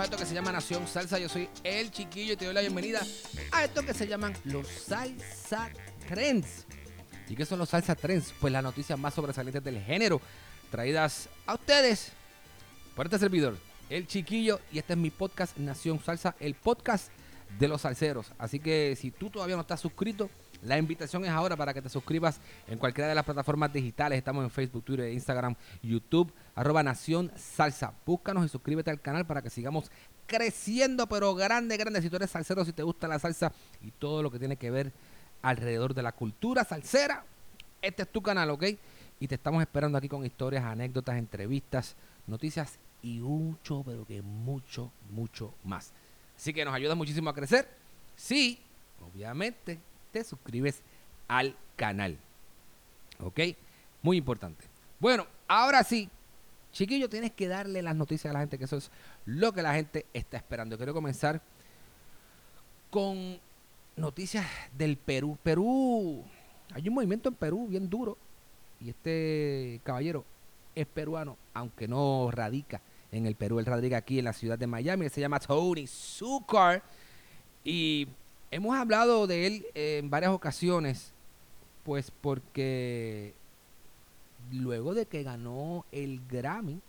A esto que se llama Nación Salsa. Yo soy el chiquillo y te doy la bienvenida a esto que se llaman los Salsa Trends. ¿Y qué son los Salsa Trends? Pues las noticias más sobresalientes del género, traídas a ustedes por este servidor, el chiquillo, y este es mi podcast Nación Salsa, el podcast de los salseros. Así que si tú todavía no estás suscrito, la invitación es ahora para que te suscribas en cualquiera de las plataformas digitales. Estamos en Facebook, Twitter, Instagram, YouTube, arroba Nación Salsa. Búscanos y suscríbete al canal para que sigamos creciendo, pero grande, grande. Si tú eres salsero, si te gusta la salsa y todo lo que tiene que ver alrededor de la cultura salsera, este es tu canal, ¿ok? Y te estamos esperando aquí con historias, anécdotas, entrevistas, noticias y mucho, pero que mucho, mucho más. Así que nos ayuda muchísimo a crecer. Sí, obviamente te suscribes al canal. ¿Ok? Muy importante. Bueno, ahora sí, chiquillo, tienes que darle las noticias a la gente, que eso es lo que la gente está esperando. Quiero comenzar con noticias del Perú. Perú, hay un movimiento en Perú bien duro y este caballero es peruano, aunque no radica en el Perú, él radica aquí en la ciudad de Miami, se llama Tony Zucker y hemos hablado de él en varias ocasiones, pues porque luego de que ganó el Grammy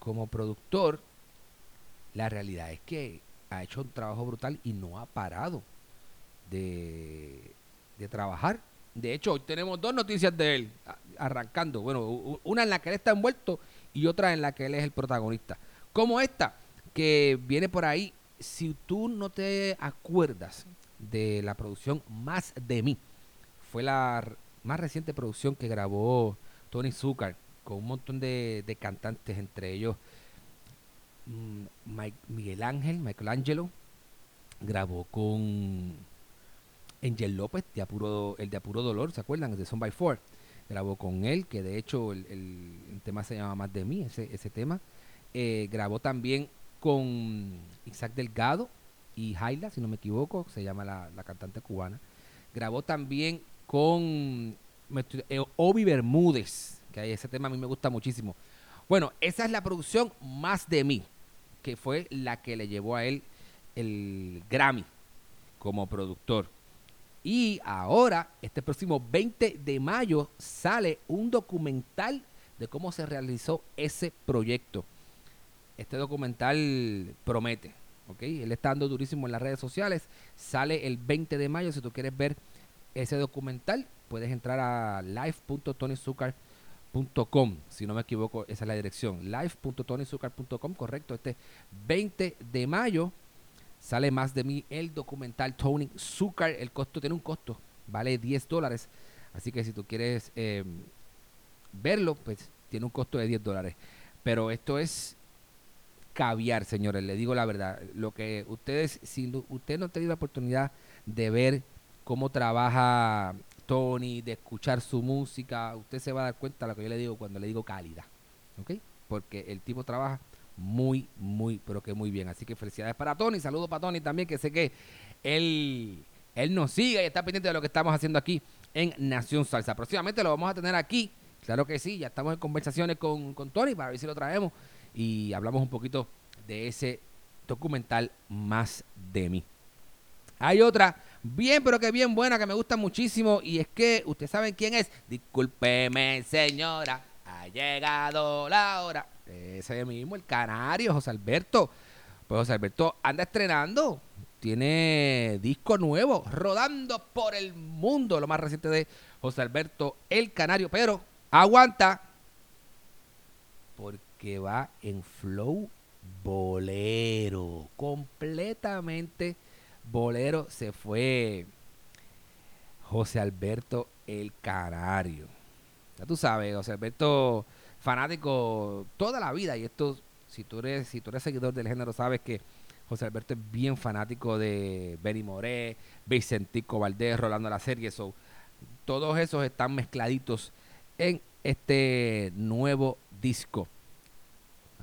como productor, la realidad es que ha hecho un trabajo brutal y no ha parado de, de trabajar. De hecho, hoy tenemos dos noticias de él arrancando. Bueno, una en la que él está envuelto y otra en la que él es el protagonista. Como esta, que viene por ahí. Si tú no te acuerdas de la producción Más de mí, fue la más reciente producción que grabó Tony Zucker con un montón de, de cantantes, entre ellos mm, Miguel Ángel, Michelangelo, grabó con Angel López, de Apuro, el de Apuro Dolor, ¿se acuerdan? De Son by Four. Grabó con él, que de hecho el, el, el tema se llama Más de mí, ese, ese tema. Eh, grabó también con Isaac Delgado y Jaila, si no me equivoco, se llama la, cantante cubana. Grabó también con eh, Obi Bermúdez, que ese tema a mí me gusta muchísimo. Bueno, esa es la producción Más de mí, que fue la que le llevó a él el Grammy como productor. Y ahora, este próximo 20 de mayo, sale un documental de cómo se realizó ese proyecto. Este documental promete, ¿ok? Él está dando durísimo en las redes sociales. Sale el 20 de mayo. Si tú quieres ver ese documental, puedes entrar a live.tonyzucker.com. Si no me equivoco, esa es la dirección. live.tonyzucker.com, correcto. Este 20 de mayo sale más de mí el documental Tony Zucker. El costo tiene un costo, vale 10 dólares. Así que si tú quieres eh, verlo, pues tiene un costo de 10 dólares. Pero esto es caviar, señores. Le digo la verdad. Lo que ustedes, si usted no ha tenido la oportunidad de ver cómo trabaja Tony, de escuchar su música, usted se va a dar cuenta de lo que yo le digo cuando le digo calidad. ¿Ok? Porque el tipo trabaja muy, muy, pero que muy bien. Así que felicidades para Tony. Saludos para Tony también, que sé que él, él nos sigue y está pendiente de lo que estamos haciendo aquí en Nación Salsa. Próximamente lo vamos a tener aquí. Claro que sí, ya estamos en conversaciones con, con Tony para ver si lo traemos y hablamos un poquito de ese documental más de mí. Hay otra bien, pero que bien buena, que me gusta muchísimo. Y es que, ¿ustedes saben quién es? Discúlpeme, señora, ha llegado la hora. Ese mismo, el canario, José Alberto. Pues José Alberto anda estrenando. Tiene disco nuevo, rodando por el mundo. Lo más reciente de José Alberto El Canario. Pero aguanta. Porque va en flow bolero. Completamente bolero. Se fue José Alberto El Canario. Ya tú sabes, José Alberto, fanático toda la vida. Y esto, si tú eres, si tú eres seguidor del género, sabes que José Alberto es bien fanático de Benny Moré, Vicentico Valdés, Rolando la serie. So, todos esos están mezcladitos en este nuevo disco.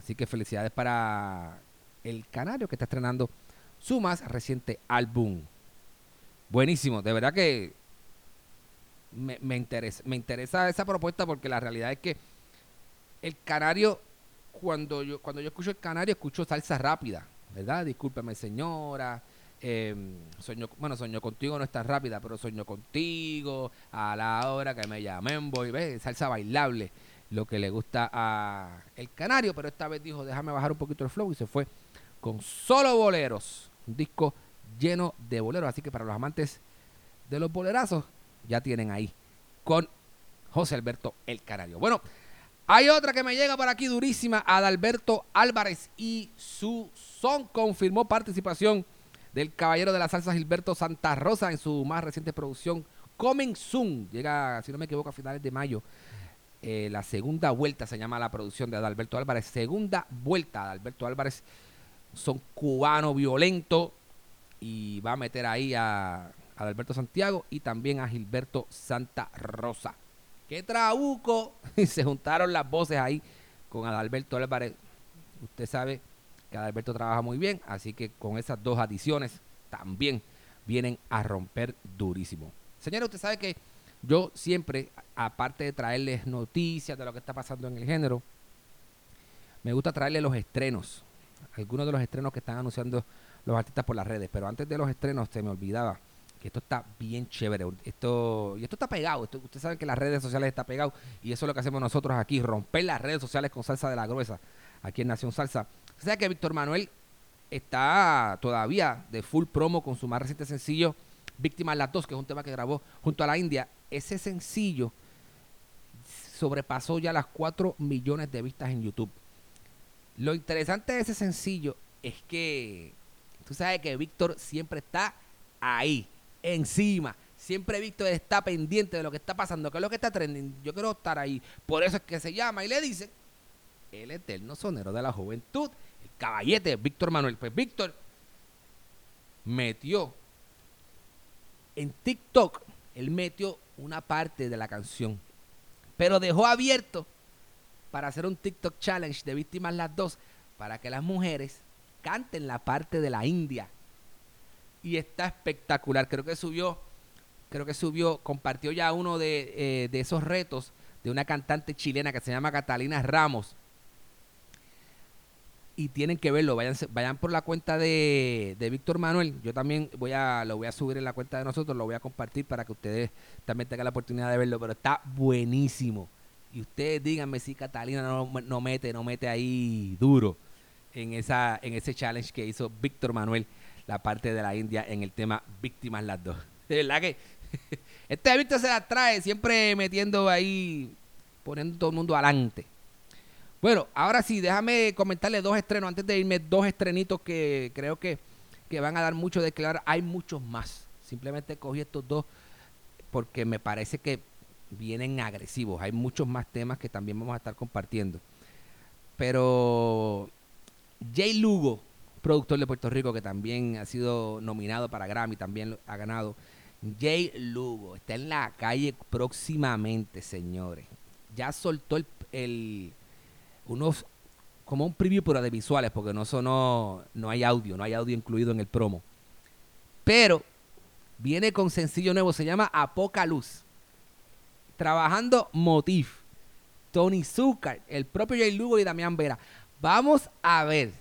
Así que felicidades para el Canario que está estrenando su más reciente álbum. Buenísimo, de verdad que me, me, interesa, me interesa esa propuesta porque la realidad es que el Canario, cuando yo, cuando yo escucho el Canario, escucho salsa rápida, ¿verdad? Discúlpeme señora, eh, sueño, bueno, sueño contigo no está rápida, pero sueño contigo, a la hora que me llamen, voy, ve, salsa bailable, lo que le gusta a el canario, pero esta vez dijo, déjame bajar un poquito el flow y se fue con solo boleros, un disco lleno de boleros, así que para los amantes de los bolerazos, ya tienen ahí con José Alberto el Canario. Bueno, hay otra que me llega por aquí durísima, Adalberto Álvarez y su son confirmó participación del caballero de la salsa Gilberto Santa Rosa en su más reciente producción Coming Soon. Llega, si no me equivoco, a finales de mayo. Eh, la segunda vuelta se llama la producción de Adalberto Álvarez. Segunda vuelta. Adalberto Álvarez son cubano violento y va a meter ahí a Adalberto Santiago y también a Gilberto Santa Rosa. ¡Qué trabuco! se juntaron las voces ahí con Adalberto Álvarez. Usted sabe que Adalberto trabaja muy bien, así que con esas dos adiciones también vienen a romper durísimo. Señores, usted sabe que yo siempre, aparte de traerles noticias de lo que está pasando en el género, me gusta traerles los estrenos, algunos de los estrenos que están anunciando los artistas por las redes, pero antes de los estrenos se me olvidaba que esto está bien chévere, esto y esto está pegado, ustedes saben que las redes sociales está pegado. Y eso es lo que hacemos nosotros aquí, romper las redes sociales con salsa de la gruesa, aquí en Nación Salsa. O sea que Víctor Manuel está todavía de full promo con su más reciente sencillo, Víctimas las dos, que es un tema que grabó junto a la India. Ese sencillo sobrepasó ya las 4 millones de vistas en YouTube. Lo interesante de ese sencillo es que tú sabes que Víctor siempre está ahí, encima. Siempre Víctor está pendiente de lo que está pasando, que es lo que está trending. Yo quiero estar ahí. Por eso es que se llama y le dice el eterno sonero de la juventud, el caballete Víctor Manuel. Pues Víctor metió en TikTok, él metió una parte de la canción, pero dejó abierto para hacer un TikTok challenge de víctimas las dos, para que las mujeres canten la parte de la India. Y está espectacular. Creo que subió, creo que subió, compartió ya uno de, eh, de esos retos de una cantante chilena que se llama Catalina Ramos y tienen que verlo. Vayan, vayan por la cuenta de, de Víctor Manuel. Yo también voy a, lo voy a subir en la cuenta de nosotros, lo voy a compartir para que ustedes también tengan la oportunidad de verlo. Pero está buenísimo. Y ustedes díganme si Catalina no, no mete, no mete ahí duro en esa, en ese challenge que hizo Víctor Manuel, la parte de la India en el tema Víctimas las dos. De verdad que este Víctor se la trae, siempre metiendo ahí, poniendo todo el mundo adelante. Bueno, ahora sí, déjame comentarle dos estrenos antes de irme, dos estrenitos que creo que, que van a dar mucho de claro. Hay muchos más. Simplemente cogí estos dos porque me parece que vienen agresivos. Hay muchos más temas que también vamos a estar compartiendo. Pero Jay Lugo, productor de Puerto Rico, que también ha sido nominado para Grammy, también ha ganado. Jay Lugo está en la calle próximamente, señores. Ya soltó el, el unos como un preview pero de visuales porque no no hay audio no hay audio incluido en el promo. Pero viene con sencillo nuevo se llama Apocaluz trabajando Motif Tony Zucker el propio Jay Lugo y Damián Vera. Vamos a ver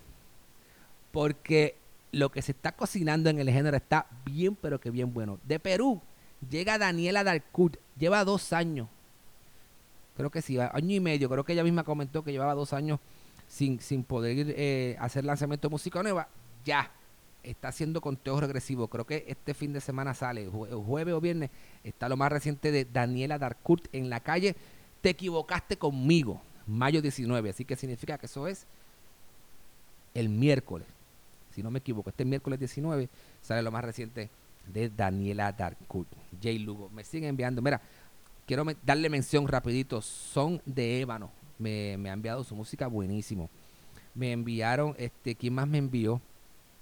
porque lo que se está cocinando en el género está bien pero que bien bueno. De Perú llega Daniela Dalcut lleva dos años creo que sí, año y medio, creo que ella misma comentó que llevaba dos años sin, sin poder eh, hacer lanzamiento de música nueva. ya está haciendo conteo regresivo. Creo que este fin de semana sale, jueves o viernes, está lo más reciente de Daniela Darkurt en la calle. Te equivocaste conmigo, mayo 19. Así que significa que eso es el miércoles. Si no me equivoco, este miércoles 19 sale lo más reciente de Daniela Darkurt. Jay Lugo. Me siguen enviando. Mira, quiero darle mención rapidito. Son de Ébano. Me, me ha enviado su música buenísimo. Me enviaron, este, ¿quién más me envió?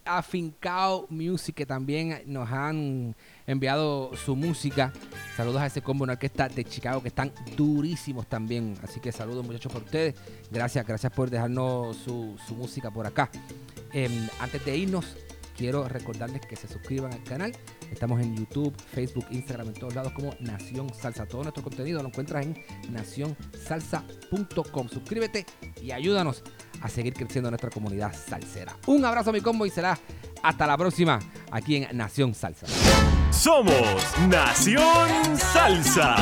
Afincao Music, que también nos han enviado su música. Saludos a ese combo, una orquesta de Chicago que están durísimos también. Así que saludos muchachos por ustedes. Gracias, gracias por dejarnos su, música por acá. Em, antes de irnos, quiero recordarles que se suscriban al canal. Estamos en YouTube, Facebook, Instagram, en todos lados como Nación Salsa. Todo nuestro contenido lo encuentras en nacionsalsa.com. Suscríbete y ayúdanos a seguir creciendo nuestra comunidad salsera. Un abrazo a mi combo y será hasta la próxima aquí en Nación Salsa. Somos Nación Salsa.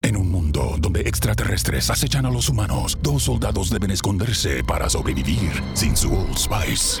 En un mundo donde extraterrestres acechan a los humanos, dos soldados deben esconderse para sobrevivir sin su Old Spice.